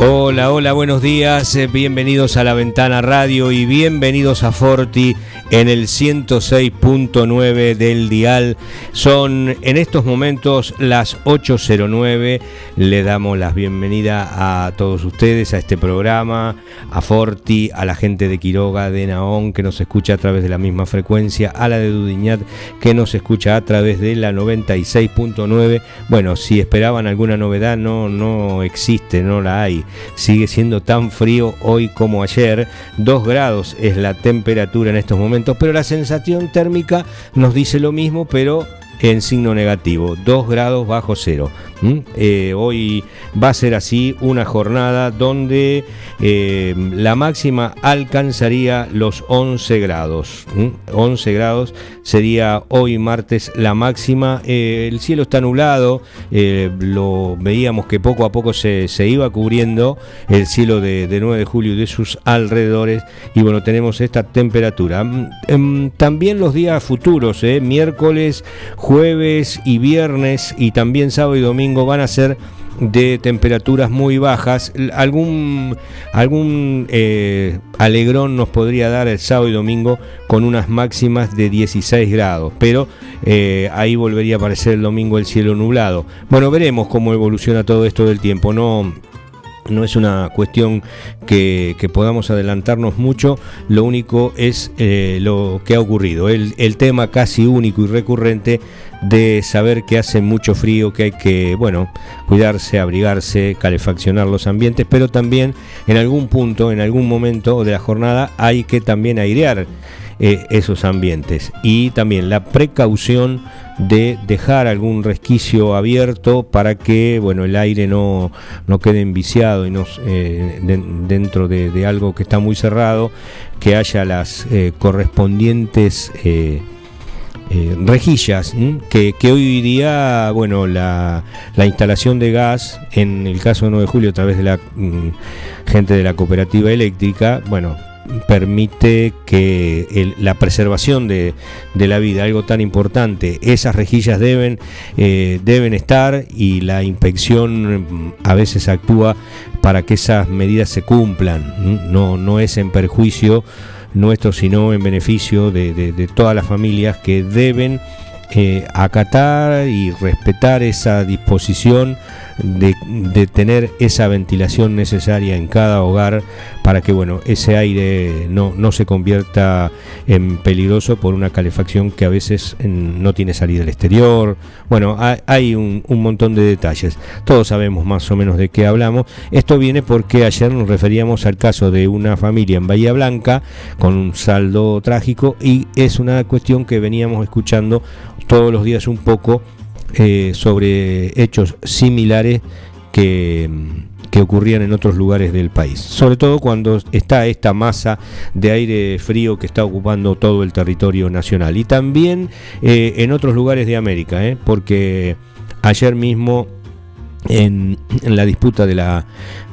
Hola, hola, buenos días, eh, bienvenidos a la Ventana Radio y bienvenidos a Forti en el 106.9 del dial. Son en estos momentos las 8.09. Le damos la bienvenida a todos ustedes a este programa, a Forti, a la gente de Quiroga, de Naón, que nos escucha a través de la misma frecuencia, a la de Dudiñat, que nos escucha a través de la 96.9. Bueno, si esperaban alguna novedad, no, no existe, no la hay. Sigue siendo tan frío hoy como ayer. 2 grados es la temperatura en estos momentos pero la sensación térmica nos dice lo mismo, pero en signo negativo, 2 grados bajo cero. Eh, hoy va a ser así una jornada donde eh, la máxima alcanzaría los 11 grados. 11 grados sería hoy martes la máxima. Eh, el cielo está nublado, lo veíamos que poco a poco se, iba cubriendo el cielo de, 9 de julio y de sus alrededores. Y bueno, tenemos esta temperatura. Mm, em, también los días futuros, miércoles, jueves y viernes y también sábado y domingo van a ser de temperaturas muy bajas. Algún, algún eh, alegrón nos podría dar el sábado y domingo con unas máximas de 16 grados, pero eh, ahí volvería a aparecer el domingo el cielo nublado. Bueno, veremos cómo evoluciona todo esto del tiempo. No, no es una cuestión que, podamos adelantarnos mucho, lo único es eh, lo que ha ocurrido, el, tema casi único y recurrente de saber que hace mucho frío, que hay que, bueno, cuidarse, abrigarse, calefaccionar los ambientes, pero también en algún punto, en algún momento de la jornada hay que también airear eh, esos ambientes. Y también la precaución de dejar algún resquicio abierto para que bueno el aire no, no quede enviciado y no, eh, dentro de, algo que está muy cerrado que haya las eh, correspondientes rejillas que, que, hoy día bueno la, la, instalación de gas en el caso de 9 de julio a través de la mm, gente de la cooperativa eléctrica bueno permite que la preservación de, la vida, algo tan importante, esas rejillas deben, eh, deben estar y la inspección mm, a veces actúa para que esas medidas se cumplan, no, no es en perjuicio nuestro, sino en beneficio de, todas las familias que deben eh, acatar y respetar esa disposición de, tener esa ventilación necesaria en cada hogar para que bueno ese aire no, no se convierta en peligroso por una calefacción que a veces no tiene salida al exterior. Bueno, hay, un, un, montón de detalles. Todos sabemos más o menos de qué hablamos. Esto viene porque ayer nos referíamos al caso de una familia en Bahía Blanca con un saldo trágico y es una cuestión que veníamos escuchando todos los días un poco eh, sobre hechos similares que, que, ocurrían en otros lugares del país. Sobre todo cuando está esta masa de aire frío que está ocupando todo el territorio nacional. Y también eh, en otros lugares de América, eh, porque ayer mismo en, en, la disputa de la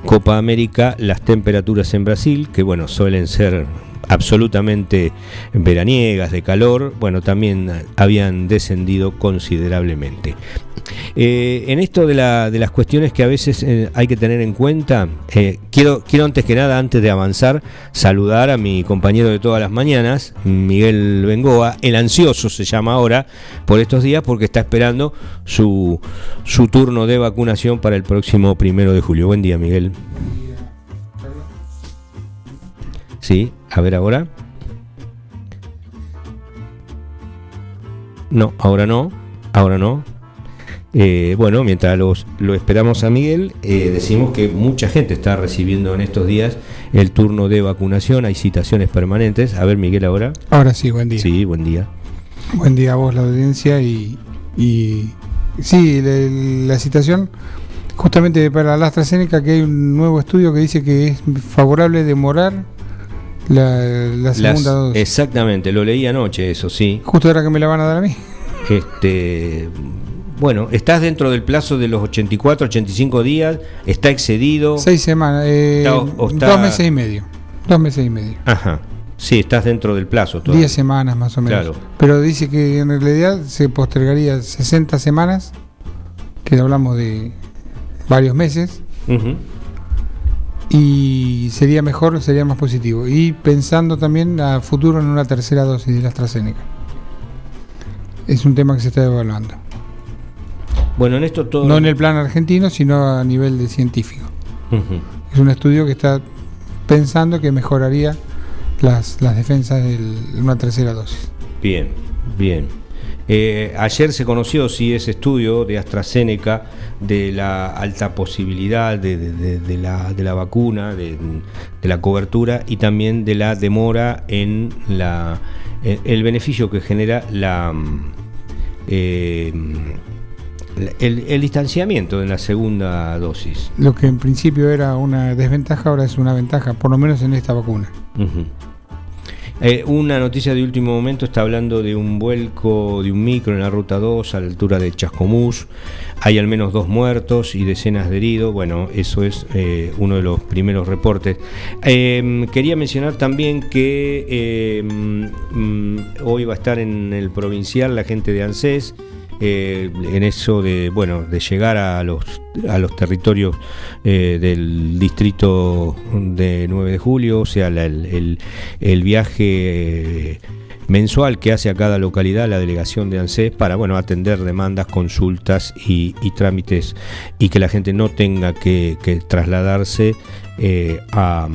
Copa América, las temperaturas en Brasil, que bueno, suelen ser absolutamente veraniegas de calor, bueno, también habían descendido considerablemente. Eh, en esto de, las cuestiones que a veces eh, hay que tener en cuenta, eh, quiero, quiero antes que nada, antes de avanzar, saludar a mi compañero de todas las mañanas, Miguel Bengoa, el ansioso se llama ahora por estos días porque está esperando su, su turno de vacunación para el próximo primero de julio. Buen día, Miguel. Sí, a ver ahora. No, ahora no. Ahora no. Eh, bueno, mientras los, lo esperamos a Miguel, eh, decimos que mucha gente está recibiendo en estos días el turno de vacunación, hay citaciones permanentes. A ver, Miguel, ahora. Ahora sí, buen día. Sí, buen día. Buen día a vos, la audiencia. Y, y sí, la, la citación, justamente para la AstraZeneca, que hay un nuevo estudio que dice que es favorable demorar la, la segunda Las- dosis. Exactamente, lo leí anoche, eso sí. Justo ahora que me la van a dar a mí. Este, bueno, estás dentro del plazo de los 84, 85 días, está excedido. Seis semanas, eh, Está- o está- dos meses y medio. Dos meses y medio. Ajá. Sí, estás dentro del plazo todavía. Diez semanas más o menos. Claro. Pero dice que en realidad se postergaría 60 semanas, que hablamos de varios meses, Ujú. Y sería mejor, sería más positivo. Y pensando también a futuro en una tercera dosis de la AstraZeneca. Es un tema que se está evaluando. Bueno, en esto todo. No en el plan argentino, sino a nivel de científico. Es un estudio que está pensando que mejoraría las, las defensas de una tercera dosis. Bien, bien. Eh, ayer se conoció, sí, ese estudio de AstraZeneca de la alta posibilidad de, de- de- de la, de la vacuna, de, la cobertura y también de la demora en la el, beneficio que genera la mm, eh, el, el distanciamiento en la segunda dosis. Lo que en principio era una desventaja ahora es una ventaja, por lo menos en esta vacuna. Eh, una noticia de último momento está hablando de un vuelco de un micro en la ruta 2 a la altura de Chascomús. Hay al menos dos muertos y decenas de heridos. Bueno, eso es eh, uno de los primeros reportes. Eh, quería mencionar también que eh, mm, hoy va a estar en el provincial la gente de ANSES. Eh, en eso de bueno de llegar a los a los territorios eh, del distrito de 9 de julio o sea la- el, el- el viaje eh, mensual que hace a cada localidad la delegación de ANSES para bueno atender demandas consultas y, trámites y que la gente no tenga que, trasladarse eh, a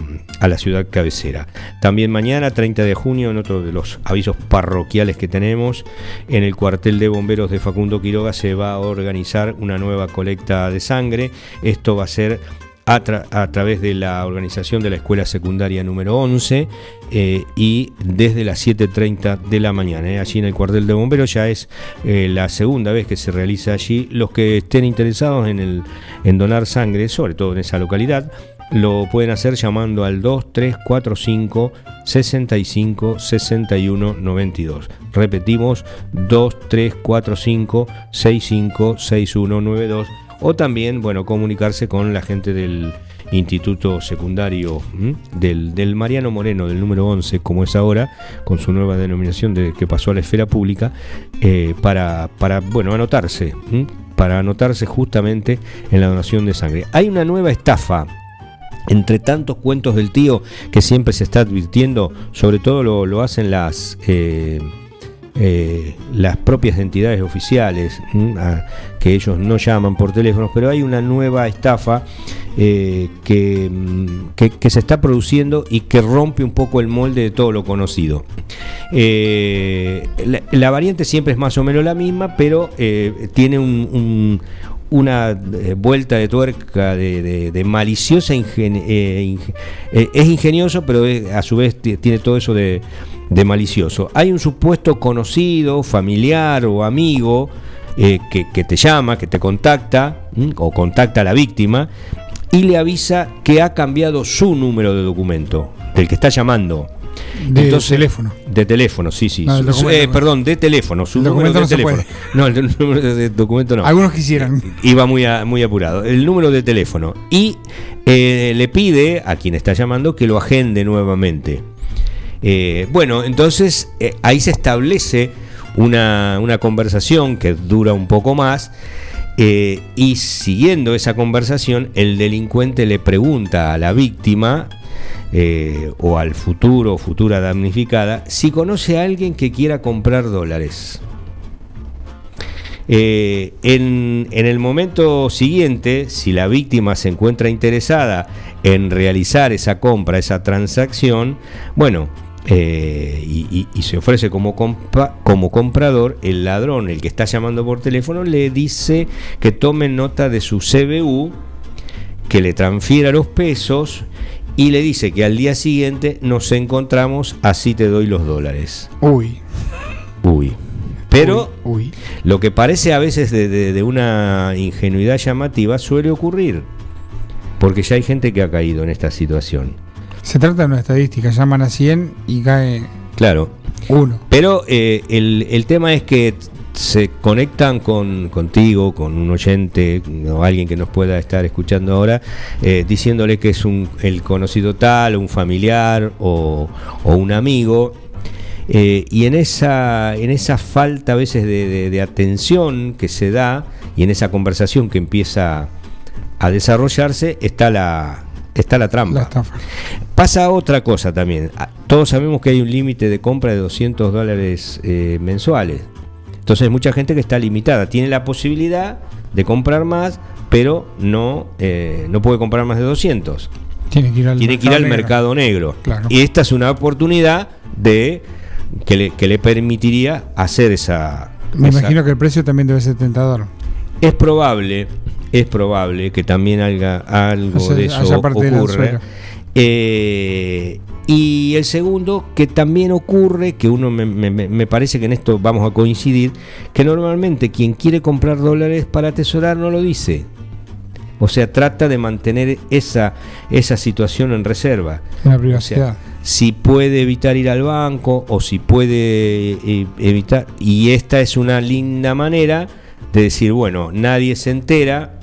la ciudad cabecera. También mañana, 30 de junio, en otro de los avisos parroquiales que tenemos, en el cuartel de bomberos de Facundo Quiroga se va a organizar una nueva colecta de sangre. Esto va a ser a, tra- a través de la organización de la escuela secundaria número 11 eh, y desde las 7.30 de la mañana. eh. Allí en el cuartel de bomberos ya es eh, la segunda vez que se realiza allí. Los que estén interesados en, en donar sangre, sobre todo en esa localidad, lo pueden hacer llamando al 2345 65 61 92. Repetimos 2345 65 61 92 o también, bueno, comunicarse con la gente del Instituto Secundario del, del Mariano Moreno, del número 11, como es ahora, con su nueva denominación de que pasó a la esfera pública, eh, para, para, bueno, anotarse, para anotarse justamente en la donación de sangre. Hay una nueva estafa entre tantos cuentos del tío que siempre se está advirtiendo, sobre todo lo, lo hacen las, eh, eh, las propias entidades oficiales, ¿m? a- que ellos no llaman por teléfonos, pero hay una nueva estafa eh, que, mm, que- que se está produciendo y que rompe un poco el molde de todo lo conocido. Eh, la, variante siempre es más o menos la misma, pero tiene un- una eh, vuelta de tuerca de, de- maliciosa ingen- eh, eh, es ingenioso pero a su vez ti- tiene todo eso de, de malicioso. Hay un supuesto conocido familiar o amigo que, que te llama que te contacta o contacta a la víctima y le avisa que ha cambiado su número de documento del que está llamando De Entonces- teléfono. de teléfono, sí, sí. No, documento eh, perdón, de teléfono. Su El número documento de no se teléfono. No, el número de documento no. Algunos quisieran. Iba muy, a- muy apurado. El número de teléfono. Y eh, le pide a quien está llamando que lo agende nuevamente. Eh, bueno, entonces eh, ahí se establece una, una conversación que dura un poco más. eh, y siguiendo esa conversación, el delincuente le pregunta a la víctima eh, o al futuro o futura damnificada si conoce a alguien que quiera comprar dólares. Eh, en, en el momento siguiente, si la víctima se encuentra interesada en realizar esa compra, esa transacción, bueno, eh, y, se ofrece como, como comprador, el ladrón, el que está llamando por teléfono, le dice que tome nota de su CBU, que le transfiera los pesos y le dice que al día siguiente nos encontramos, así te doy los dólares. Uy. Uy. Pero lo que parece a veces de, una ingenuidad llamativa suele ocurrir, porque ya hay gente que ha caído en esta situación. Se trata de una estadística, llaman a 100 y cae claro. uno. Pero eh, el, tema es que se conectan con contigo, con un oyente o alguien que nos pueda estar escuchando ahora, eh, diciéndole que es un, el conocido tal, un familiar o, o un amigo eh, y en esa, en esa falta a veces de, atención que se da y en esa conversación que empieza a desarrollarse está la, está la trampa. Pasa otra cosa también. Todos sabemos que hay un límite de compra de 200 dólares eh, mensuales. Entonces mucha gente que está limitada. Tiene la posibilidad de comprar más, pero no, eh, no puede comprar más de 200. Tiene que ir al, mercado, negro. Y esta es una oportunidad de que le, que le permitiría hacer esa... Me imagino que el precio también debe ser tentador. Es probable, es probable que también haya algo de eso ocurra. Eh, y el segundo, que también ocurre, que uno me, me, parece que en esto vamos a coincidir, que normalmente quien quiere comprar dólares para atesorar no lo dice. O sea, trata de mantener esa, esa situación en reserva. La privacidad si puede evitar ir al banco o si puede eh, evitar. Y esta es una linda manera de decir, bueno, nadie se entera.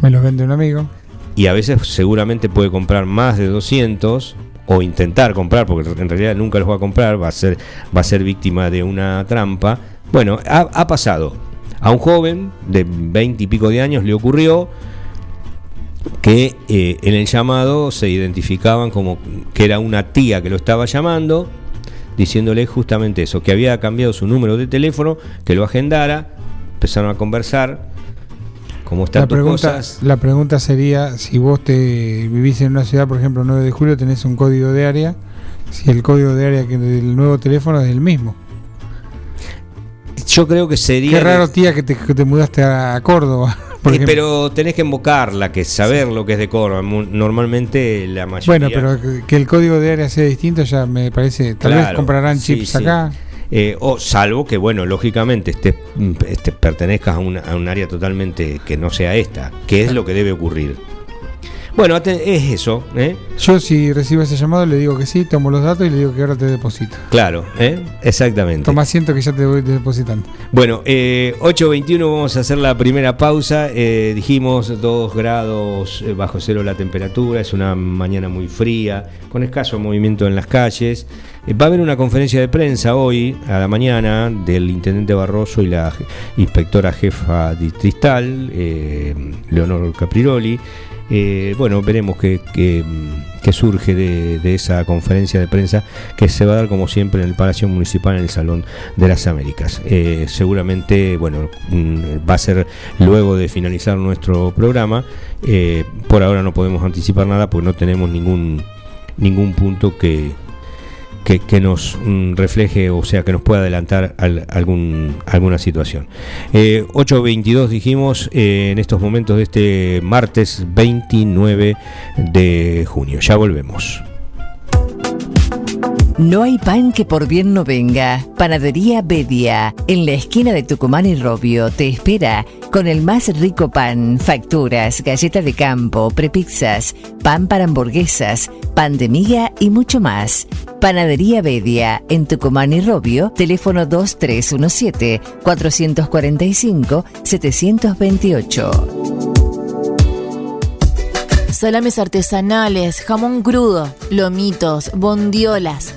Me lo vende un amigo. Y a veces seguramente puede comprar más de 200 o intentar comprar, porque en realidad nunca los va a comprar, va a ser, va a ser víctima de una trampa. Bueno, ha, pasado. A un joven de 20 y pico de años le ocurrió que eh, en el llamado se identificaban como que era una tía que lo estaba llamando, diciéndole justamente eso, que había cambiado su número de teléfono, que lo agendara, empezaron a conversar. ¿Cómo están la pregunta, La pregunta sería, si vos te vivís en una ciudad, por ejemplo, 9 de julio, tenés un código de área, si el código de área que del nuevo teléfono es el mismo. Yo creo que sería... Qué raro, tía, que te, que te mudaste a Córdoba. pero tenés que invocarla, que saber lo que es de Córdoba. Normalmente la mayoría. Bueno, pero que el código de área sea distinto ya me parece. Tal vez comprarán chips acá. Eh, o salvo que, bueno, lógicamente este, este pertenezcas a, a un área totalmente que no sea esta, que es lo que debe ocurrir. Bueno, es eso. ¿eh? Yo si recibo ese llamado le digo que sí, tomo los datos y le digo que ahora te deposito. Claro, ¿eh? exactamente. Toma asiento que ya te voy depositando. Bueno, eh, 8.21 vamos a hacer la primera pausa. Eh, dijimos 2 grados eh, bajo cero la temperatura, es una mañana muy fría, con escaso movimiento en las calles. Va a haber una conferencia de prensa hoy, a la mañana, del intendente Barroso y la inspectora jefa distrital, Leonor Capriroli. Eh, bueno, veremos qué, surge de, esa conferencia de prensa que se va a dar como siempre en el Palacio Municipal en el Salón de las Américas. Eh, seguramente, bueno, mm, va a ser luego de finalizar nuestro programa. Eh, por ahora no podemos anticipar nada porque no tenemos ningún, ningún punto que, que, nos mm, refleje, o sea, que nos pueda adelantar algún, alguna situación. 8.22 eh, dijimos eh, en estos momentos de este martes 29 de junio. Ya volvemos. No hay pan que por bien no venga. Panadería Bedia, en la esquina de Tucumán y Robio, te espera con el más rico pan, facturas, galleta de campo, prepizzas, pan para hamburguesas, pan de miga y mucho más. Panadería Bedia, en Tucumán y Robio, teléfono 2317-445-728. Salames artesanales, jamón crudo, lomitos, bondiolas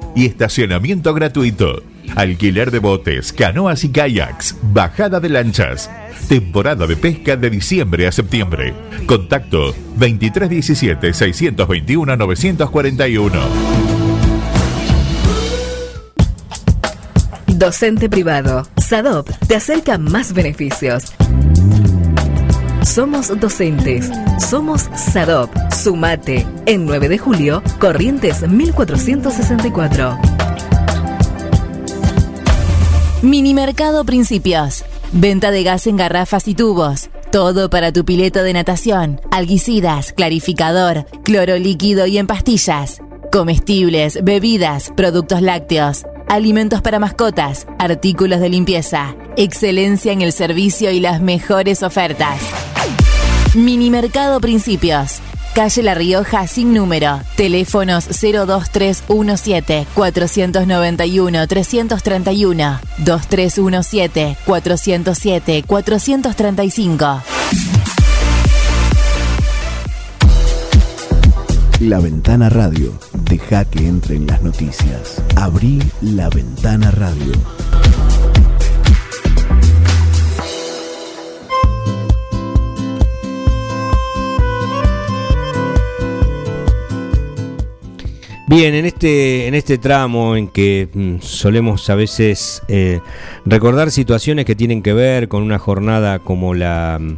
y estacionamiento gratuito. Alquiler de botes, canoas y kayaks, bajada de lanchas. Temporada de pesca de diciembre a septiembre. Contacto 2317-621-941. Docente privado. SADOP te acerca más beneficios. Somos docentes. Somos SADOP. Sumate. En 9 de julio, Corrientes 1464. Minimercado Principios. Venta de gas en garrafas y tubos. Todo para tu pileto de natación, alguicidas, clarificador, cloro líquido y en pastillas. Comestibles, bebidas, productos lácteos, alimentos para mascotas, artículos de limpieza. Excelencia en el servicio y las mejores ofertas. Minimercado Principios. Calle La Rioja sin número. Teléfonos 02317 491 331 2317 407 435. La Ventana Radio. Deja que entren las noticias. Abrí la Ventana Radio. Bien, en este, en este tramo en que mm, solemos a veces eh, recordar situaciones que tienen que ver con una jornada como la, mm,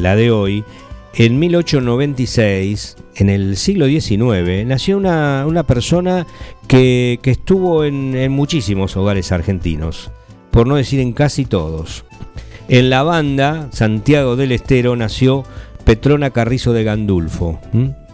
la de hoy, en 1896, en el siglo XIX, nació una, una persona que, que estuvo en, en muchísimos hogares argentinos, por no decir en casi todos. En la banda, Santiago del Estero, nació Petrona Carrizo de Gandulfo.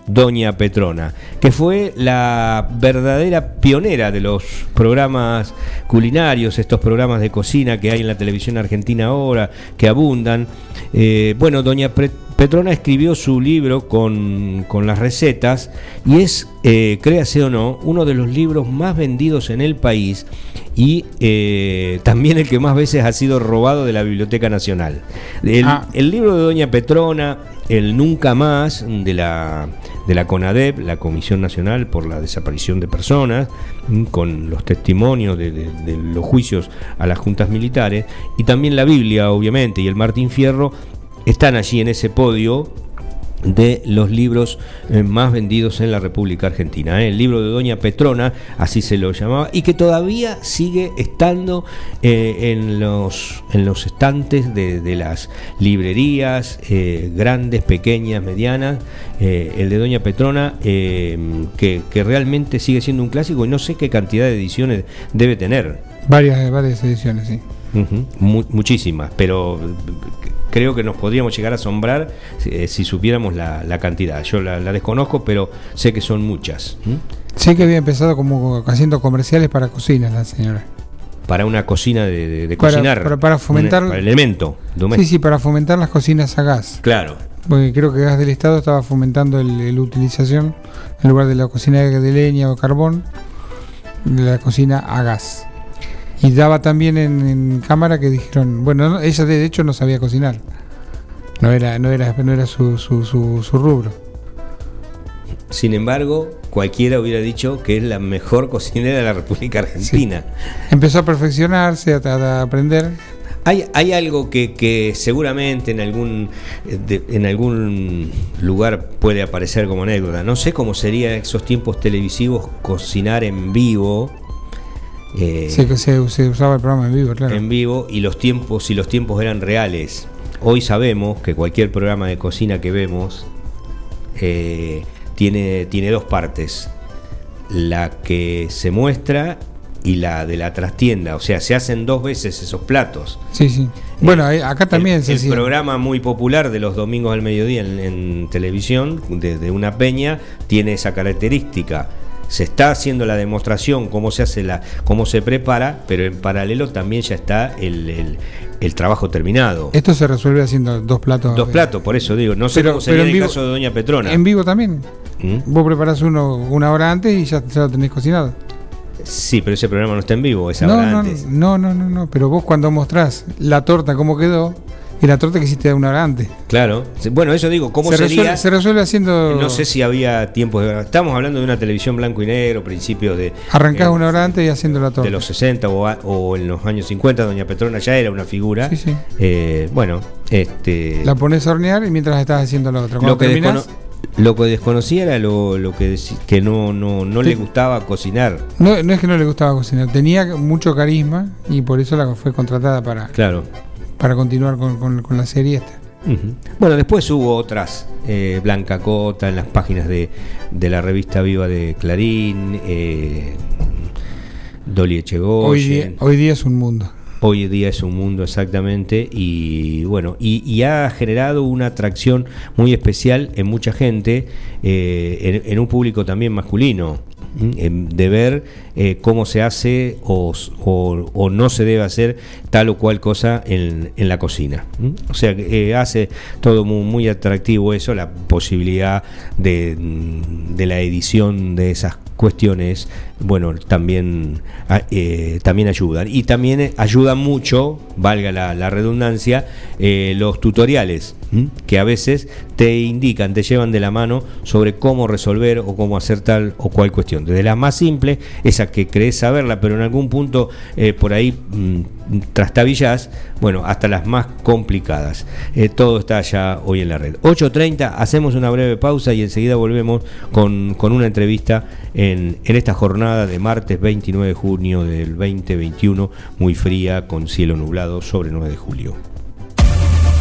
Doña Petrona, que fue la verdadera pionera de los programas culinarios, estos programas de cocina que hay en la televisión argentina ahora, que abundan. Eh, bueno, Doña Petrona escribió su libro con, con las recetas y es, eh, créase o no, uno de los libros más vendidos en el país y eh, también el que más veces ha sido robado de la Biblioteca Nacional. El, Ah. el libro de Doña Petrona, el Nunca Más de la, de la CONADEP, la Comisión Nacional por la Desaparición de Personas, mm, con los testimonios de, de- de los juicios a las juntas militares, y también la Biblia, obviamente, y el Martín Fierro, están allí en ese podio de los libros eh, más vendidos en la República Argentina. ¿eh? El libro de Doña Petrona, así se lo llamaba, y que todavía sigue estando eh, en, los, en los estantes de, de las librerías, eh, grandes, pequeñas, medianas. eh, el de Doña Petrona, que, que realmente sigue siendo un clásico y no sé qué cantidad de ediciones debe tener. Varias, varias ediciones, sí. Mu- muchísimas, pero creo que nos podríamos llegar a asombrar eh, si supiéramos la, la cantidad. Yo la, la desconozco, pero sé que son muchas. ¿m? Sé que había empezado como haciendo comerciales para cocinas la señora. Para una cocina de, de- de Para- cocinar. para- para fomentar- un- para el elemento Sí, doméstico. sí, para fomentar las cocinas a gas. Claro. Porque creo que Gas del Estado estaba fomentando el- la utilización, en lugar de la cocina de leña o carbón, de la cocina a gas. Y daba también en, en cámara que dijeron, bueno, no, ella de hecho no sabía cocinar. No era, no era, no era su, su, su, su rubro. Sin embargo, cualquiera hubiera dicho que es la mejor cocinera de la República Argentina. Empezó a perfeccionarse, a, a aprender. Hay, hay algo que, que seguramente en algún, de- en algún lugar puede aparecer como anécdota. No sé cómo sería esos tiempos televisivos cocinar en vivo. Eh, Se, se, se usaba el programa en vivo, claro. en vivo y los tiempos, si los tiempos eran reales. hoy sabemos que cualquier programa de cocina que vemos eh, tiene, tiene dos partes. La que se muestra y la de la trastienda. O sea, se hacen dos veces esos platos. Sí, sí. Bueno, acá también el, se el programa muy popular de los domingos al mediodía en, en televisión, de, de una peña, tiene esa característica. Se está haciendo la demostración, cómo se hace la, cómo se prepara, pero en paralelo también ya está el, el- el trabajo terminado. Esto se resuelve haciendo dos platos. Dos eh, platos, por eso digo, no sé Pero- cómo sería en el vivo- caso de Doña Petrona. En vivo también. ¿Mm? Vos preparás uno una hora antes y ya, ya lo tenés cocinado. Sí, pero ese programa no está en vivo, es No, ahora no, antes. no, no, no, no. Pero vos cuando mostrás la torta cómo quedó y la torta que hiciste una hora antes. Claro. Bueno, eso digo, ¿cómo se, sería? resuelve, se resuelve haciendo. No sé si había tiempos de... Estamos hablando de una televisión blanco y negro, principios de... Arrancás eh, una hora antes y haciendo la torta. de los 60 o, a- o en los años 50, Doña Petrona ya era una figura. Sí, sí. Eh, bueno, este... La pones a hornear y mientras estás haciendo la otra. Cuando lo, que terminás, lo que desconocía era lo, lo que, que no, no, no le gustaba cocinar. no, no es que no le gustaba cocinar, tenía mucho carisma y por eso la fue contratada para, Claro. Para continuar con, con- con la serie esta. Bueno, después hubo otras, eh, Blanca Cota, en las páginas de, de la revista Viva de Clarín, eh, Dolly Echegoyen. Hoy día, hoy día es un mundo. Hoy día es un mundo exactamente y bueno, y, y ha generado una atracción muy especial en mucha gente, eh, en, en un público también masculino, de ver eh, cómo se hace o, o- o no se debe hacer tal o cual cosa en, en la cocina. O sea, eh, hace todo muy, muy atractivo eso, la posibilidad de, mm, de la edición de esas cuestiones, bueno, también, eh, también ayudan. Y también eh, ayudan mucho, valga la, la redundancia, eh, los tutoriales, que a veces te indican, te llevan de la mano sobre cómo resolver o cómo hacer tal o cual cuestión. Desde la más simple, esa que crees saberla, pero en algún punto eh, por ahí mm, trastabillas, bueno, hasta las más complicadas. Eh, todo está ya hoy en la red. 8.30, hacemos una breve pausa y enseguida volvemos con, con una entrevista en, en esta jornada de martes 29 de junio del 2021, muy fría, con cielo nublado sobre 9 de julio.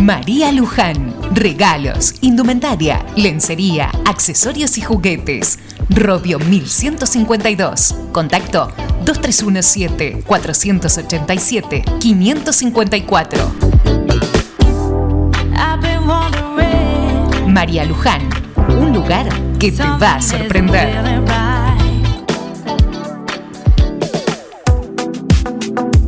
María Luján. Regalos, indumentaria, lencería, accesorios y juguetes. Robio 1152. Contacto 2317-487-554. María Luján. Un lugar que te va a sorprender.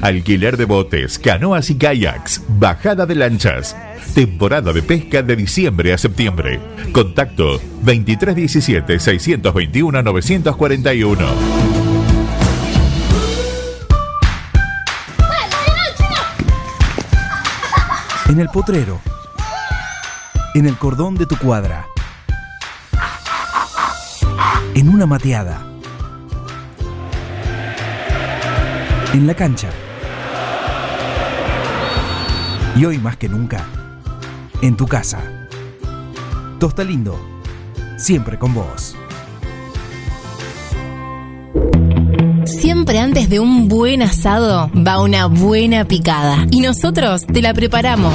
Alquiler de botes, canoas y kayaks, bajada de lanchas. Temporada de pesca de diciembre a septiembre. Contacto 2317 621 941. En el potrero. En el cordón de tu cuadra. En una mateada. En la cancha. Y hoy más que nunca, en tu casa. Tosta Lindo, siempre con vos. Siempre antes de un buen asado va una buena picada. Y nosotros te la preparamos.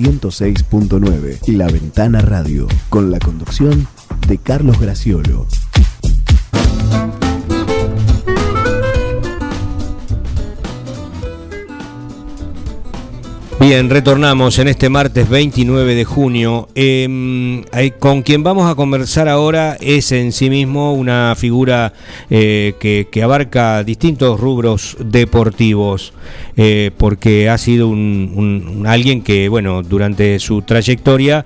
106.9 y La Ventana Radio con la conducción de Carlos Graciolo. Bien, retornamos en este martes 29 de junio. Eh, con quien vamos a conversar ahora es en sí mismo una figura eh, que, que, abarca distintos rubros deportivos, eh, porque ha sido un, un, alguien que, bueno, durante su trayectoria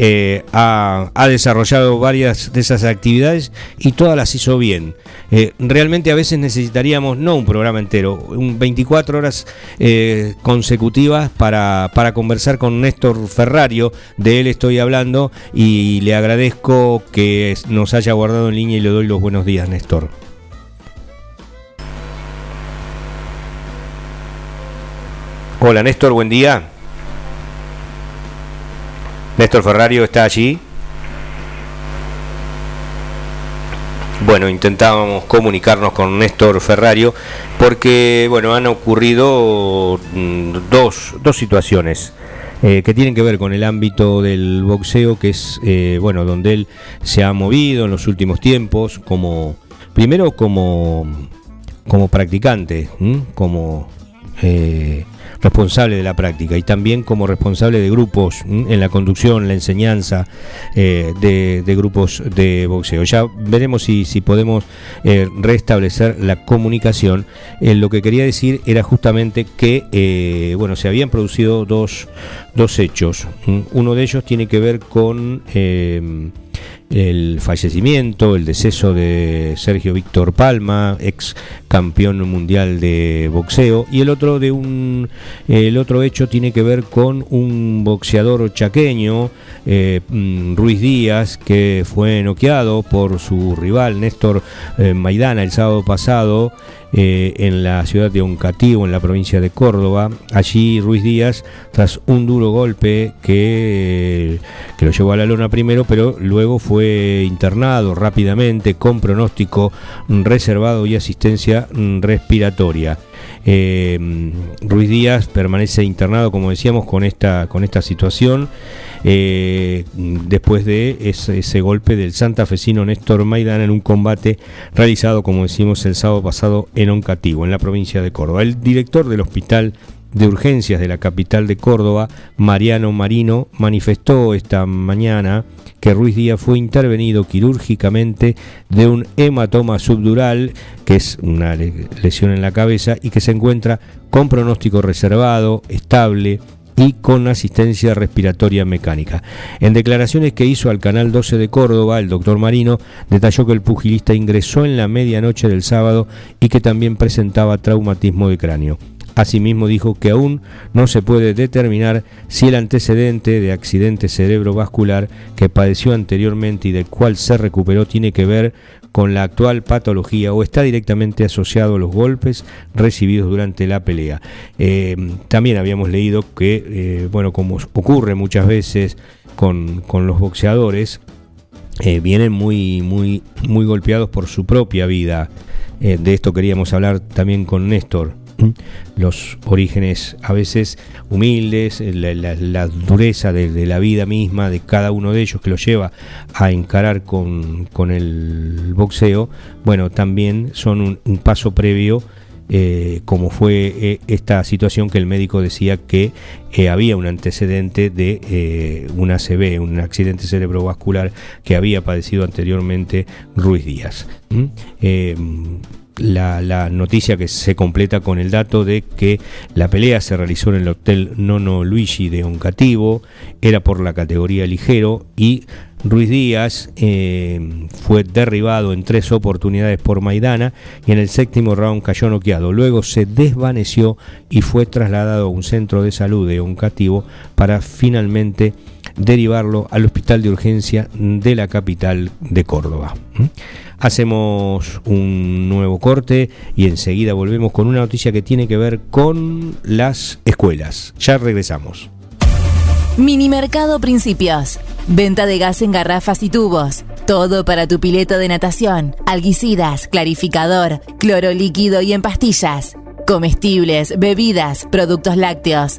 eh, ha, desarrollado varias de esas actividades y todas las hizo bien. Eh, realmente a veces necesitaríamos no un programa entero, un 24 horas eh, consecutivas para, para, conversar con Néstor Ferrario, de él estoy hablando y le agradezco que nos haya guardado en línea y le doy los buenos días, Néstor. Hola Néstor, buen día. Néstor Ferrario está allí. Bueno, intentábamos comunicarnos con Néstor Ferrario porque, bueno, han ocurrido dos, dos situaciones eh, que tienen que ver con el ámbito del boxeo, que es, eh, bueno, donde él se ha movido en los últimos tiempos, como, primero como, como practicante, como... Eh, responsable de la práctica y también como responsable de grupos en la conducción, la enseñanza eh, de, grupos de boxeo. Ya veremos si, si podemos eh, restablecer la comunicación. Eh, lo que quería decir era justamente que eh, bueno, se habían producido dos, dos hechos. Uno de ellos tiene que ver con eh, el fallecimiento, el deceso de Sergio Víctor Palma, ex campeón mundial de boxeo, y el otro de un el otro hecho tiene que ver con un boxeador chaqueño, eh, Ruiz Díaz, que fue noqueado por su rival Néstor eh, Maidana el sábado pasado. Eh, en la ciudad de Oncativo, en la provincia de Córdoba. Allí Ruiz Díaz, tras un duro golpe que, que, lo llevó a la lona primero, pero luego fue internado rápidamente con pronóstico reservado y asistencia respiratoria. Eh, Ruiz Díaz permanece internado, como decíamos, con esta, con esta situación. Eh, después de ese, ese, golpe del santafesino Néstor Maidana en un combate realizado, como decimos, el sábado pasado en Oncativo, en la provincia de Córdoba. El director del hospital de urgencias de la capital de Córdoba, Mariano Marino, manifestó esta mañana que Ruiz Díaz fue intervenido quirúrgicamente de un hematoma subdural, que es una lesión en la cabeza, y que se encuentra con pronóstico reservado, estable, y con asistencia respiratoria mecánica. En declaraciones que hizo al Canal 12 de Córdoba, el doctor Marino detalló que el pugilista ingresó en la medianoche del sábado y que también presentaba traumatismo de cráneo. Asimismo dijo que aún no se puede determinar si el antecedente de accidente cerebrovascular que padeció anteriormente y del cual se recuperó tiene que ver con la actual patología o está directamente asociado a los golpes recibidos durante la pelea. Eh, también habíamos leído que, eh, bueno, como ocurre muchas veces con, los boxeadores, eh, vienen muy, muy, muy golpeados por su propia vida. de esto queríamos hablar también con Néstor los orígenes a veces humildes, la, dureza de, la vida misma de cada uno de ellos que lo lleva a encarar con, el boxeo, bueno, también son un, paso previo. Eh, como fue eh, esta situación que el médico decía que eh, había un antecedente de un ACV, un accidente cerebrovascular que había padecido anteriormente Ruiz Díaz la, noticia que se completa con el dato de que la pelea se realizó en el Hotel Nono Luigi de Oncativo, era por la categoría ligero y Ruiz Díaz eh, fue derribado en tres oportunidades por Maidana y en el séptimo round cayó noqueado. Luego se desvaneció y fue trasladado a un centro de salud de Oncativo para finalmente derivarlo al hospital de urgencia de la capital de Córdoba. ¿Mm? Hacemos un nuevo corte y enseguida volvemos con una noticia que tiene que ver con las escuelas. Ya regresamos. Minimercado Principios. Venta de gas en garrafas y tubos. Todo para tu pileta de natación, alguicidas, clarificador, cloro líquido y en pastillas. Comestibles, bebidas, productos lácteos,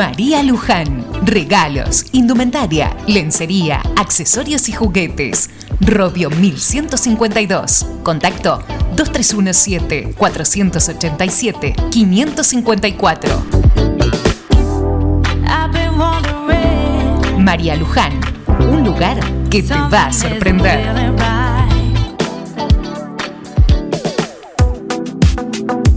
María Luján. Regalos, indumentaria, lencería, accesorios y juguetes. Robio 1152. Contacto 2317 487 554. María Luján. Un lugar que te va a sorprender.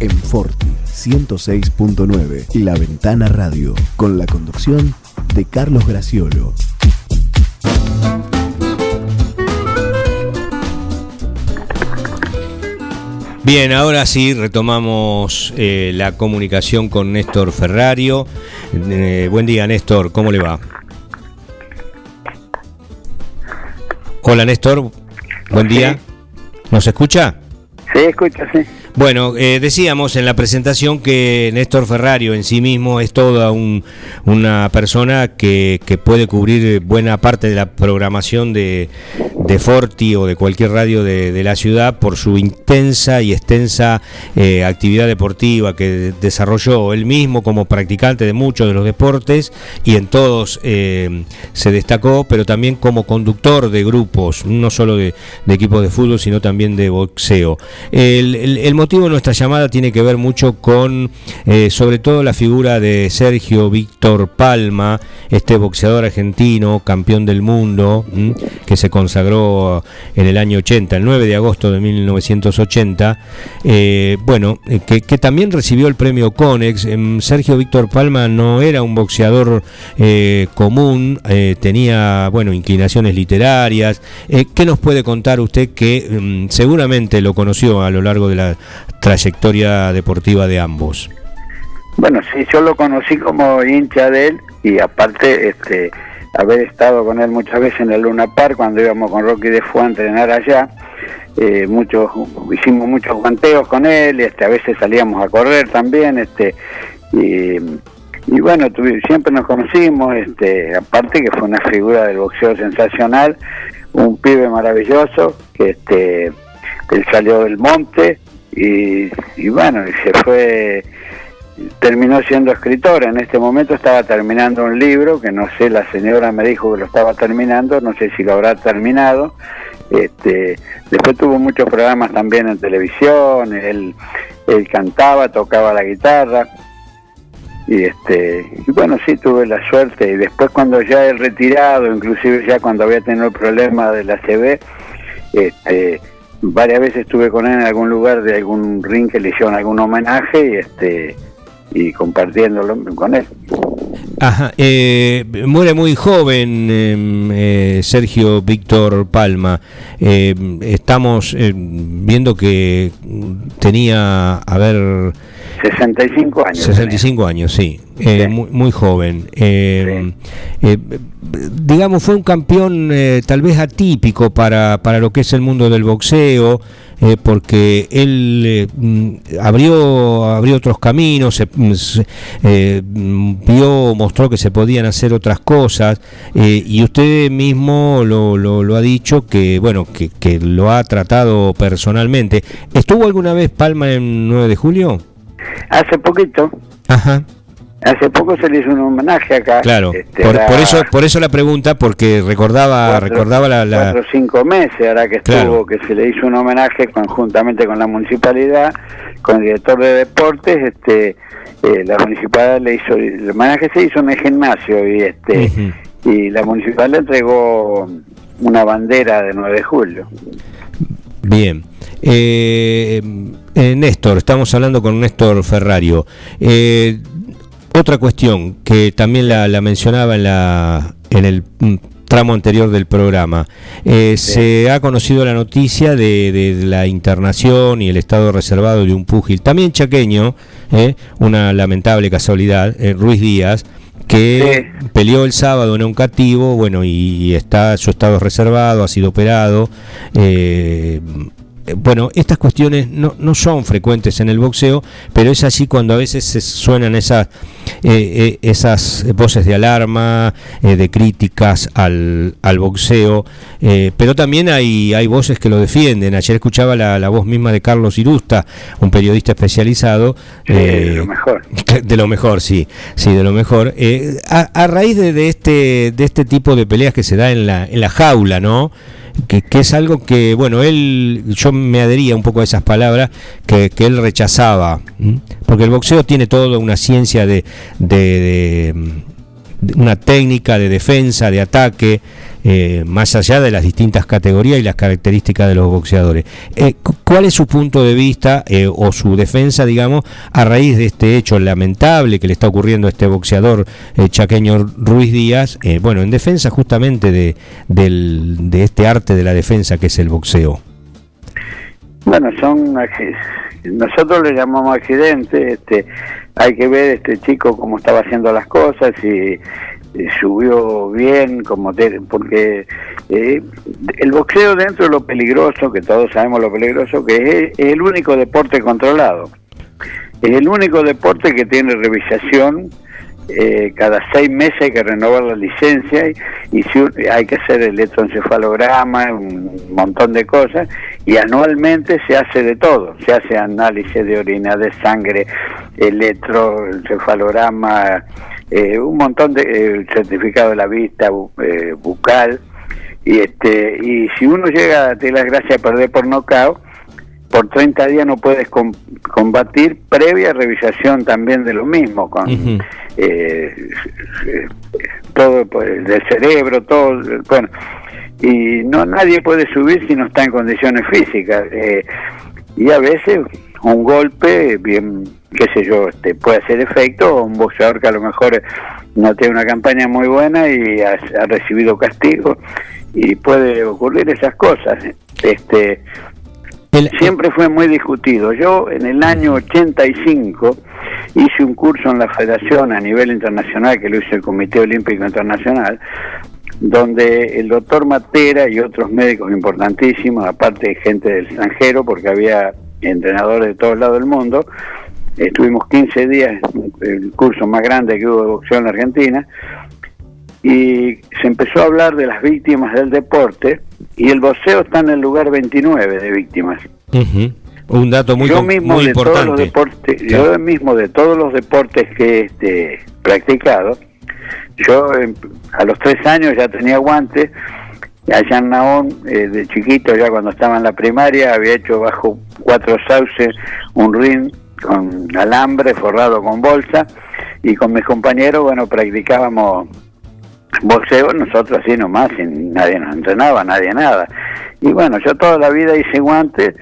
en Forti 106.9 La Ventana Radio, con la conducción de Carlos Graciolo. Bien, ahora sí retomamos eh, la comunicación con Néstor Ferrario. Eh, buen día, Néstor, ¿cómo le va? Hola, Néstor, buen día. ¿Nos escucha? Sí, escucha, sí. Bueno, eh, decíamos en la presentación que Néstor Ferrario en sí mismo es toda una persona que, puede cubrir buena parte de la programación de, Forti o de cualquier radio de, la ciudad por su intensa y extensa eh, actividad deportiva que desarrolló él mismo como practicante de muchos de los deportes y en todos eh, se destacó, pero también como conductor de grupos, no solo de, equipos de fútbol, sino también de boxeo. De nuestra llamada tiene que ver mucho con, eh, sobre todo, la figura de Sergio Víctor Palma, este boxeador argentino, campeón del mundo, que se consagró en el año 80, el 9 de agosto de 1980, eh, bueno, eh, que, también recibió el premio Conex. Em, Sergio Víctor Palma no era un boxeador común, tenía, bueno, inclinaciones literarias. ¿Qué nos puede contar usted que em, seguramente lo conoció a lo largo de la trayectoria deportiva de ambos? Bueno, sí, yo lo conocí como hincha de él y aparte este haber estado con él muchas veces en el Luna Park cuando íbamos con Rocky de Fue a entrenar allá. Eh, muchos hicimos muchos guanteos con él, este, a veces salíamos a correr también, este y, bueno, siempre nos conocimos, este, aparte que fue una figura del boxeo sensacional, un pibe maravilloso que este él salió del monte y, y bueno, y se fue terminó siendo escritor. En este momento estaba terminando un libro que no sé, la señora me dijo que lo estaba terminando, no sé si lo habrá terminado. Este, después tuvo muchos programas también en televisión, él, él cantaba, tocaba la guitarra. Y este, y bueno, sí tuve la suerte. Y después cuando ya he retirado, inclusive ya cuando había tenido el problema de la CB, este, varias veces estuve con él en algún lugar de algún ring que le hicieron algún homenaje y este y compartiéndolo con él. Ajá, eh, muere muy joven em, eh, Sergio Víctor Palma. Eh, estamos viendo que tenía, a ver... 65 años. 65 años, sí. Muy, muy, joven. digamos, fue un campeón tal vez atípico para, para lo que es el mundo del boxeo. Eh, porque él eh, mm, abrió, abrió otros caminos, mm, eh, vio, mostró que se podían hacer otras cosas, y usted mismo lo, lo, ha dicho que, bueno, que, que lo ha tratado personalmente. ¿Estuvo alguna vez Palma en 9 de julio? Hace poquito. Ajá. Hace poco se le hizo un homenaje acá. Claro, este, por, eso por eso la pregunta, porque recordaba recordaba la, la... Cuatro o cinco meses ahora que estuvo, que se le hizo un homenaje conjuntamente con la municipalidad, con el director de deportes, este eh, la municipalidad le hizo, el homenaje se hizo en el gimnasio y este y la municipalidad entregó una bandera de 9 de julio. Bien. Eh, eh, Néstor, estamos hablando con Néstor Ferrario. Eh, otra cuestión que también la, mencionaba en, la, en el mm, tramo anterior del programa. Eh, se ha conocido la noticia de, la internación y el estado reservado de un púgil, también chaqueño, eh, una lamentable casualidad, eh, Ruiz Díaz, que peleó el sábado en un cativo, bueno, y, está su estado reservado, ha sido operado. Eh, bueno, estas cuestiones no, no, son frecuentes en el boxeo, pero es así cuando a veces se suenan esas, eh, eh, esas voces de alarma, de críticas al, al boxeo, pero también hay, hay voces que lo defienden. Ayer escuchaba la, voz misma de Carlos Irusta, un periodista especializado. de lo mejor. De lo mejor, sí, sí, de lo mejor. A, raíz de, de, este, de este tipo de peleas que se da en la, en la jaula, ¿no? Que, es algo que, bueno, él, yo me adhería un poco a esas palabras que, que él rechazaba, porque el boxeo tiene toda una ciencia de, de, una técnica de defensa, de ataque, eh, más allá de las distintas categorías y las características de los boxeadores. Eh, ¿Cuál es su punto de vista eh, o su defensa, digamos, a raíz de este hecho lamentable que le está ocurriendo a este boxeador chaqueño Ruiz Díaz? bueno, en defensa justamente de, de este arte de la defensa que es el boxeo. Bueno, son nosotros le llamamos accidentes, este, hay que ver este chico cómo estaba haciendo las cosas y subió bien, como porque eh, el boxeo dentro de lo peligroso, que todos sabemos lo peligroso que es, el único deporte controlado. Es el único deporte que tiene revisación. Eh, cada seis meses hay que renovar la licencia y, si, hay que hacer electroencefalograma, un montón de cosas, y anualmente se hace de todo, se hace análisis de orina, de sangre, electroencefalograma, eh, un montón de eh, certificado de la vista eh, bucal y este y si uno llega a tener la gracia de perder por nocao por 30 días no puedes combatir previa revisación también de lo mismo con todo pues, del cerebro todo bueno y no nadie puede subir si no está en condiciones físicas. Eh, y a veces un golpe, bien, qué sé yo, este, puede hacer efecto, o un boxeador que a lo mejor no tiene una campaña muy buena y ha, recibido castigo, y puede ocurrir esas cosas. Este, siempre fue muy discutido. Yo en el año 85 hice un curso en la federación a nivel internacional que lo hizo el Comité Olímpico Internacional, donde el doctor Matera y otros médicos importantísimos, aparte de gente del extranjero, porque había entrenadores de todos lados del mundo, estuvimos 15 días, el curso más grande que hubo de boxeo en la Argentina, y se empezó a hablar de las víctimas del deporte, y el boxeo está en el lugar 29 de víctimas. Un dato muy, yo mismo muy de importante. Todos los deportes, Yo mismo de todos los deportes que he este, practicado, yo a los tres años ya tenía guantes, allá en Naón, eh, de chiquito, ya cuando estaba en la primaria, había hecho bajo cuatro sauces un ring con alambre forrado con bolsa y con mis compañeros, bueno, practicábamos boxeo, nosotros así nomás, sin nadie nos entrenaba, nadie nada. Y bueno, yo toda la vida hice guantes,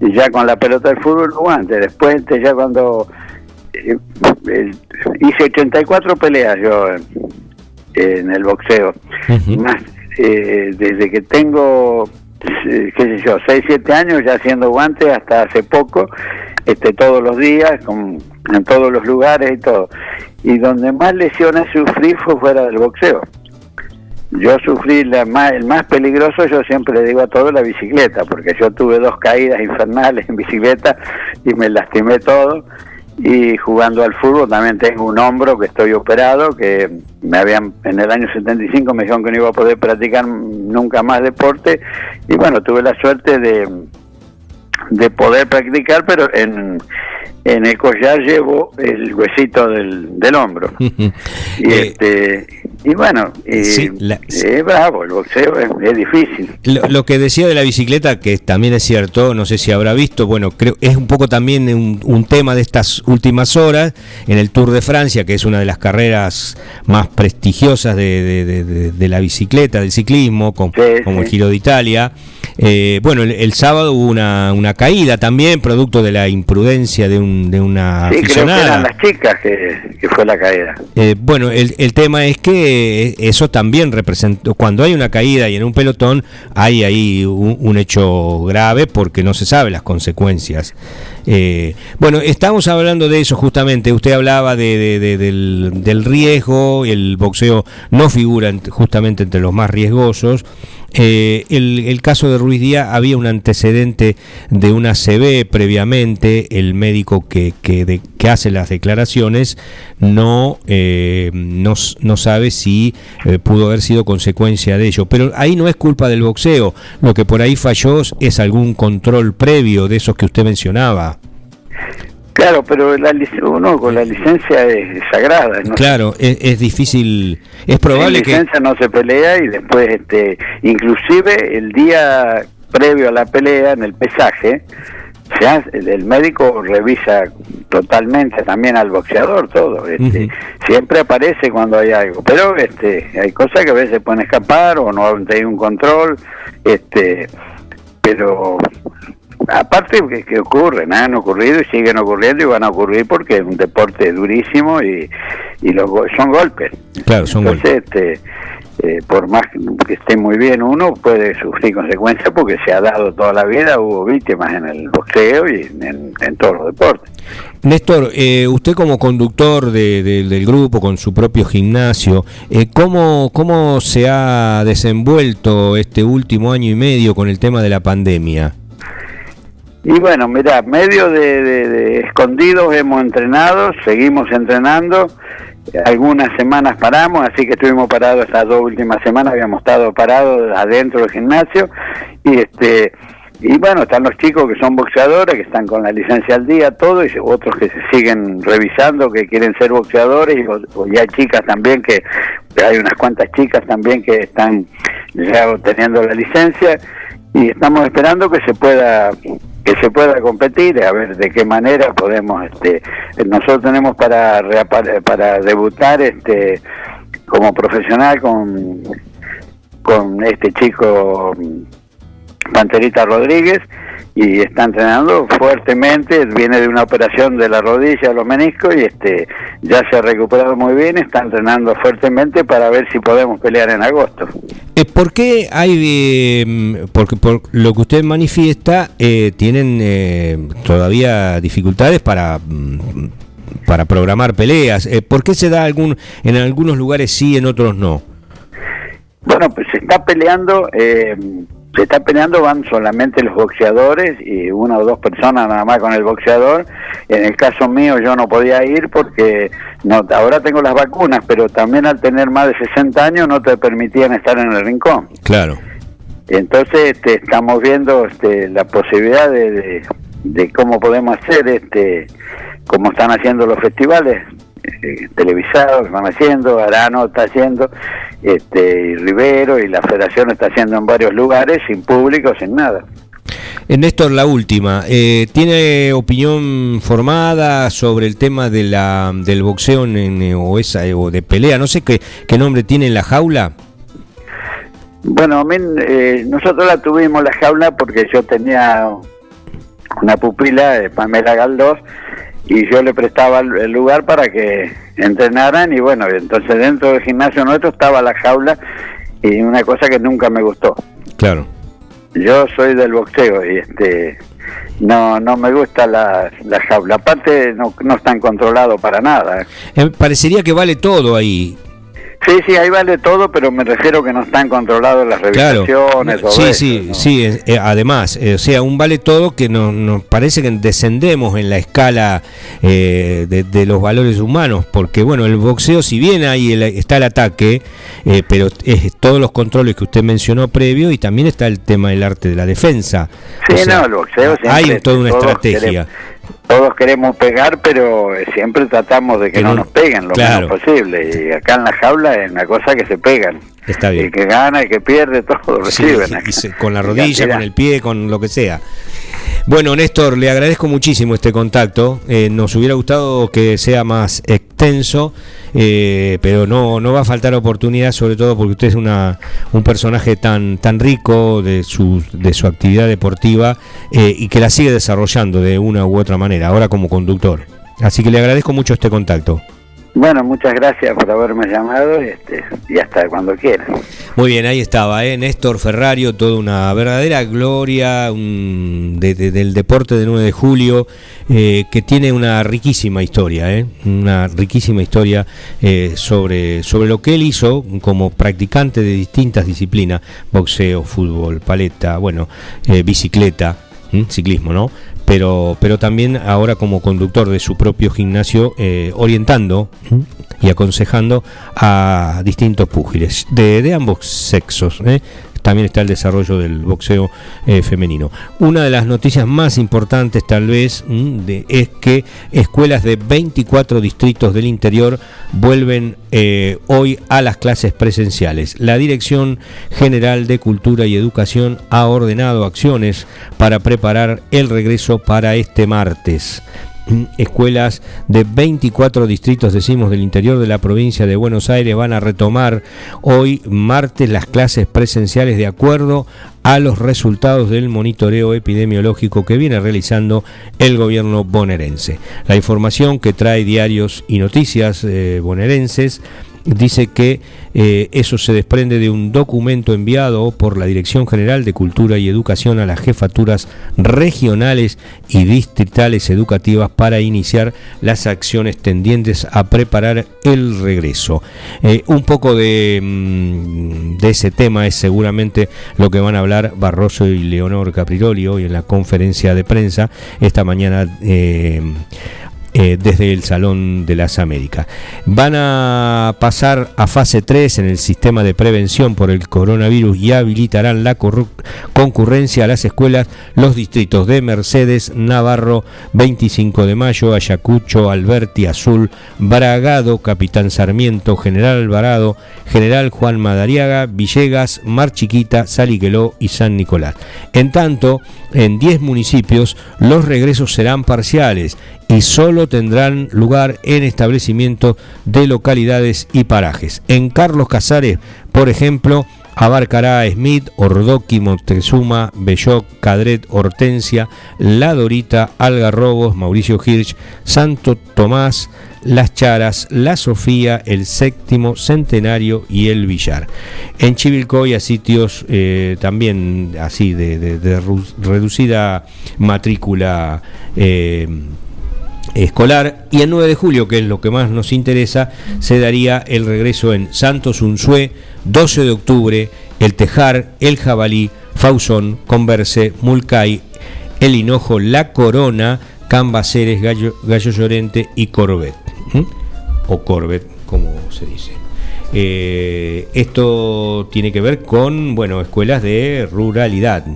y ya con la pelota del fútbol guantes, después este, ya cuando eh, hice 84 peleas yo en el boxeo. Más, eh, desde que tengo, eh, qué sé yo, 6, 7 años ya haciendo guantes hasta hace poco, este, todos los días, en todos los lugares y todo. Y donde más lesiones sufrí fue fuera del boxeo. Yo sufrí la más, el más peligroso, yo siempre le digo a todos, la bicicleta, porque yo tuve dos caídas infernales en bicicleta y me lastimé todo y jugando al fútbol también tengo un hombro que estoy operado, que me habían en el año 75 me dijeron que no iba a poder practicar nunca más deporte y bueno, tuve la suerte de, de poder practicar, pero en, en el collar llevo el huesito del, del hombro. y eh, este y bueno, es bravo, el boxeo es, difícil. Lo, que decía de la bicicleta, que también es cierto, no sé si habrá visto, bueno, creo es un poco también un, tema de estas últimas horas, en el Tour de Francia, que es una de las carreras más prestigiosas de, la bicicleta, del ciclismo, como el Giro de Italia. Eh, bueno, el, sábado hubo una, una caída también, producto de la imprudencia de, un, de una sí, Creo que eran las chicas que, fue la caída. Eh, bueno, el, el tema es que eso también representa, cuando hay una caída y en un pelotón hay ahí un, hecho grave porque no se sabe las consecuencias. Eh, bueno, estamos hablando de eso justamente, usted hablaba de, del, del riesgo, el boxeo no figura justamente entre los más riesgosos. Eh, el, caso de Ruiz Díaz había un antecedente de una CB previamente, el médico que, que, que hace las declaraciones no, eh, no, no, sabe si eh, pudo haber sido consecuencia de ello. Pero ahí no es culpa del boxeo, lo que por ahí falló es algún control previo de esos que usted mencionaba. Claro, pero la, uno con la licencia es sagrada. Claro, es, difícil, es probable que... La licencia no se pelea y después, este, inclusive el día previo a la pelea, en el pesaje, se el médico revisa totalmente también al boxeador todo este, siempre aparece cuando hay algo pero este hay cosas que a veces pueden escapar o no hay un control este pero aparte que, que ocurren, han ocurrido y siguen ocurriendo y van a ocurrir porque es un deporte durísimo y, y los son golpes. Claro, son Entonces, Este, eh, por más que esté muy bien uno, puede sufrir consecuencias porque se ha dado toda la vida, hubo víctimas en el boxeo y en, todos los deportes. Néstor, eh, usted como conductor del grupo, con su propio gimnasio, eh, ¿cómo, ¿cómo se ha desenvuelto este último año y medio con el tema de la pandemia? Y bueno, mira, medio de, escondidos hemos entrenado, seguimos entrenando, algunas semanas paramos, así que estuvimos parados estas dos últimas semanas, habíamos estado parados adentro del gimnasio. Y este y bueno, están los chicos que son boxeadores, que están con la licencia al día, todo, y otros que se siguen revisando, que quieren ser boxeadores, y, o, ya chicas también, que hay unas cuantas chicas también que están ya obteniendo la licencia, y estamos esperando que se pueda que se pueda competir, a ver de qué manera podemos, este, nosotros tenemos para para debutar, este, como profesional con con este chico Panterita Rodríguez y está entrenando fuertemente, viene de una operación de la rodilla, los meniscos y este ya se ha recuperado muy bien, está entrenando fuertemente para ver si podemos pelear en agosto. Eh, ¿Por qué hay, eh, porque por lo que usted manifiesta, eh, tienen eh, todavía dificultades para mm, para programar peleas? Eh, ¿Por qué se da algún en algunos lugares sí, en otros no? Bueno, pues se está peleando, se está peleando, van solamente los boxeadores y una o dos personas nada más con el boxeador. En el caso mío yo no podía ir porque no, ahora tengo las vacunas, pero también al tener más de 60 años no te permitían estar en el rincón. Claro. Entonces este, estamos viendo este, la posibilidad de, de, de cómo podemos hacer, este, como están haciendo los festivales eh, televisados, que van haciendo, Arano está haciendo, este, y Rivero y la Federación está haciendo en varios lugares, sin público, sin nada. Eh, Néstor, la última. Eh, ¿Tiene opinión formada sobre el tema de la, del boxeo en, en- o, esa, o de pelea? No sé qué, qué nombre tiene en la jaula. Bueno, mí, eh, nosotros la tuvimos la jaula porque yo tenía una pupila, eh, Pamela Galdós, y yo le prestaba el lugar para que entrenaran y bueno, entonces dentro del gimnasio nuestro estaba la jaula y una cosa que nunca me gustó. Claro. Yo soy del boxeo y este no no me gusta la, la jaula. Aparte no, no están controlados para nada. Eh, parecería que vale todo ahí. Sí, sí, ahí vale todo, pero me refiero que no están controlados las Claro. revisaciones. todo Sí, sí, ¿no? sí. eh, además, eh, o sea, un vale todo que nos, nos parece que descendemos en la escala eh, de, de los valores humanos, porque bueno, el boxeo, si bien ahí el- está el ataque, eh, pero es todos los controles que usted mencionó previo y también está el tema del arte de la defensa. Sí, O sea, no, el boxeo siempre, hay toda una estrategia. queremos- todos queremos pegar, pero eh, siempre tratamos de que, Que no, no- nos peguen lo claro. menos posible. Y acá en la jaula es una cosa que se pegan. Está bien. El que gana, el que pierde, todos Sí, reciben. y se- con la rodilla, con el pie, con lo que sea. Bueno, Néstor, le agradezco muchísimo este contacto. Eh, nos hubiera gustado que sea más extenso, eh, pero no, no va a faltar oportunidad, sobre todo porque usted es una, un personaje tan, tan rico de su, de su actividad deportiva eh, y que la sigue desarrollando de una u otra manera, ahora como conductor. Así que le agradezco mucho este contacto. Bueno, muchas gracias por haberme llamado este, y hasta cuando quieran. Muy bien, ahí estaba, ¿eh? Néstor Ferrario, toda una verdadera gloria un- de- de- del deporte de 9 de julio, eh, que tiene una riquísima historia, ¿eh? una riquísima historia eh, sobre, sobre lo que él hizo como practicante de distintas disciplinas, boxeo, fútbol, paleta, bueno, eh, bicicleta, ciclismo, ¿no? Pero, pero también ahora como conductor de su propio gimnasio, eh, orientando y aconsejando a distintos púgiles de, de ambos sexos. ¿eh? También está el desarrollo del boxeo eh, femenino. Una de las noticias más importantes tal vez ¿m? de- es que escuelas de 24 distritos del interior vuelven eh, hoy a las clases presenciales. La Dirección General de Cultura y Educación ha ordenado acciones para preparar el regreso para este martes. Mm, Escuelas de 24 distritos, decimos, del interior de la provincia de Buenos Aires van a retomar hoy, martes, las clases presenciales de acuerdo a los resultados del monitoreo epidemiológico que viene realizando el gobierno bonaerense. La información que trae diarios y noticias eh, bonaerenses dice que eh, eso se desprende de un documento enviado por la Dirección General de Cultura y Educación a las jefaturas regionales y distritales educativas para iniciar las acciones tendientes a preparar el regreso. Eh, un poco de, mm, de ese tema es seguramente lo que van a hablar Barroso y Leonor Capriroli hoy en la conferencia de prensa esta mañana. eh, eh, desde el Salón de las Américas. Van a pasar a fase 3 en el sistema de prevención por el coronavirus y habilitarán la concurrencia a las escuelas los distritos de Mercedes, Navarro, 25 de Mayo, Ayacucho, Alberti, Azul, Bragado, Capitán Sarmiento, General Alvarado, General Juan Madariaga, Villegas, Mar Chiquita, Saligueló y San Nicolás. En tanto, en 10 municipios los regresos serán parciales y solo tendrán lugar en establecimientos de localidades y parajes. En Carlos Casares, por ejemplo, abarcará Smith, Ordoqui, Montezuma, Belloc, Cadret, Hortensia, La Dorita, Algarrobos, Mauricio Hirsch, Santo Tomás, Las Charas, La Sofía, el Séptimo Centenario y el Villar. En Chivilcoy a sitios eh, también así de, reducida matrícula. Eh, escolar y el 9 de julio, que es lo que más nos interesa, se daría el regreso en Santos Unzué, 12 de octubre, El Tejar, El Jabalí, Fausón, Converse, Mulcay, El Hinojo, La Corona, Cambaceres, Gallo, Gallo Llorente y Corbet. O Corbet, como se dice. Eh, esto tiene que ver con bueno escuelas de ruralidad.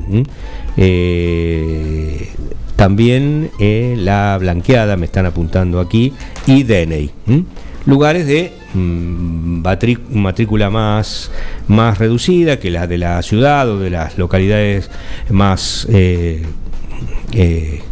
También eh, la blanqueada, me están apuntando aquí, y DNI. Lugares de mm, matrícula más, más reducida que la de la ciudad o de las localidades más eh, eh,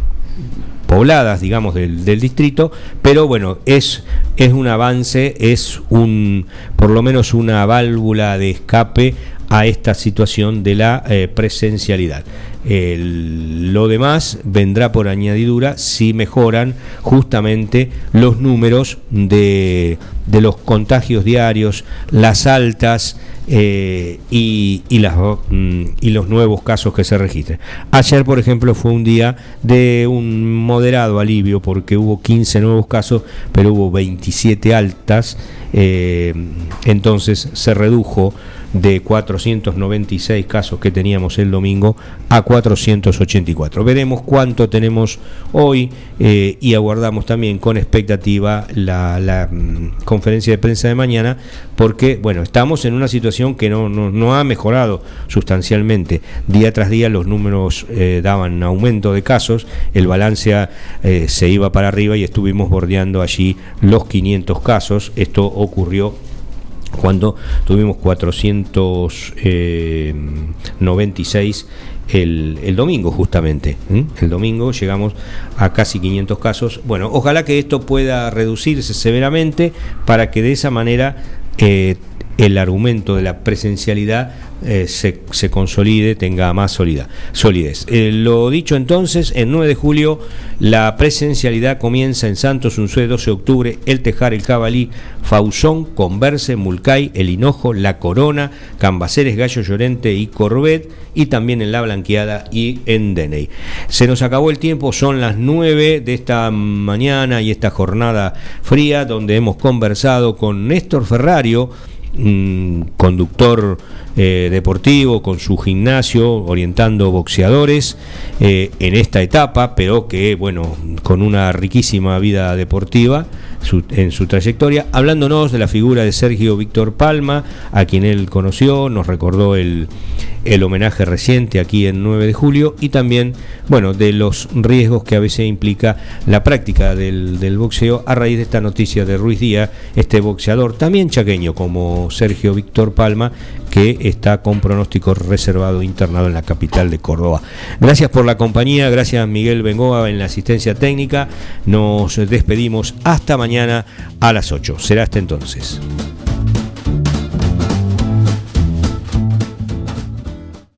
pobladas, digamos, del, distrito, pero bueno, es, es un avance, es un, por lo menos una válvula de escape a esta situación de la presencialidad lo demás vendrá por añadidura si mejoran justamente los números de, los contagios diarios, las altas eh, y, mm, y los nuevos casos que se registren. Ayer, por ejemplo, fue un día de un moderado alivio porque hubo 15 nuevos casos, pero hubo 27 altas, eh, entonces se redujo de 496 casos que teníamos el domingo a 484. Veremos cuánto tenemos hoy eh, y aguardamos también con expectativa la, mm, conferencia de prensa de mañana porque, bueno, estamos en una situación que no, no, ha mejorado sustancialmente. Día tras día los números eh, daban aumento de casos, el balance eh, se iba para arriba y estuvimos bordeando allí los 500 casos. Esto ocurrió cuando tuvimos 496 el, el domingo justamente. El domingo llegamos a casi 500 casos. Bueno, ojalá que esto pueda reducirse severamente para que de esa manera eh, el argumento de la presencialidad eh, se, consolide, tenga más solidez. Eh, lo dicho entonces, el 9 de julio la presencialidad comienza en Santos Unzué, 12 de octubre, El Tejar, El Cabalí, Fausón, Converse, Mulcay, El Hinojo, La Corona, Cambaceres, Gallo Llorente y Corbet, y también en La Blanqueada y en Deney. Se nos acabó el tiempo, son las 9 de esta mañana y esta jornada fría, donde hemos conversado con Néstor Ferrario, un conductor eh, deportivo con su gimnasio orientando boxeadores eh, en esta etapa, pero que bueno, con una riquísima vida deportiva en su trayectoria, hablándonos de la figura de Sergio Víctor Palma, a quien él conoció, nos recordó el, el homenaje reciente aquí en 9 de julio y también, bueno, de los riesgos que a veces implica la práctica del, del boxeo a raíz de esta noticia de Ruiz Díaz, este boxeador también chaqueño como Sergio Víctor Palma, que está con pronóstico reservado internado en la capital de Córdoba. Gracias por la compañía, gracias Miguel Bengoa en la asistencia técnica. Nos despedimos hasta mañana a las 8. Será hasta entonces.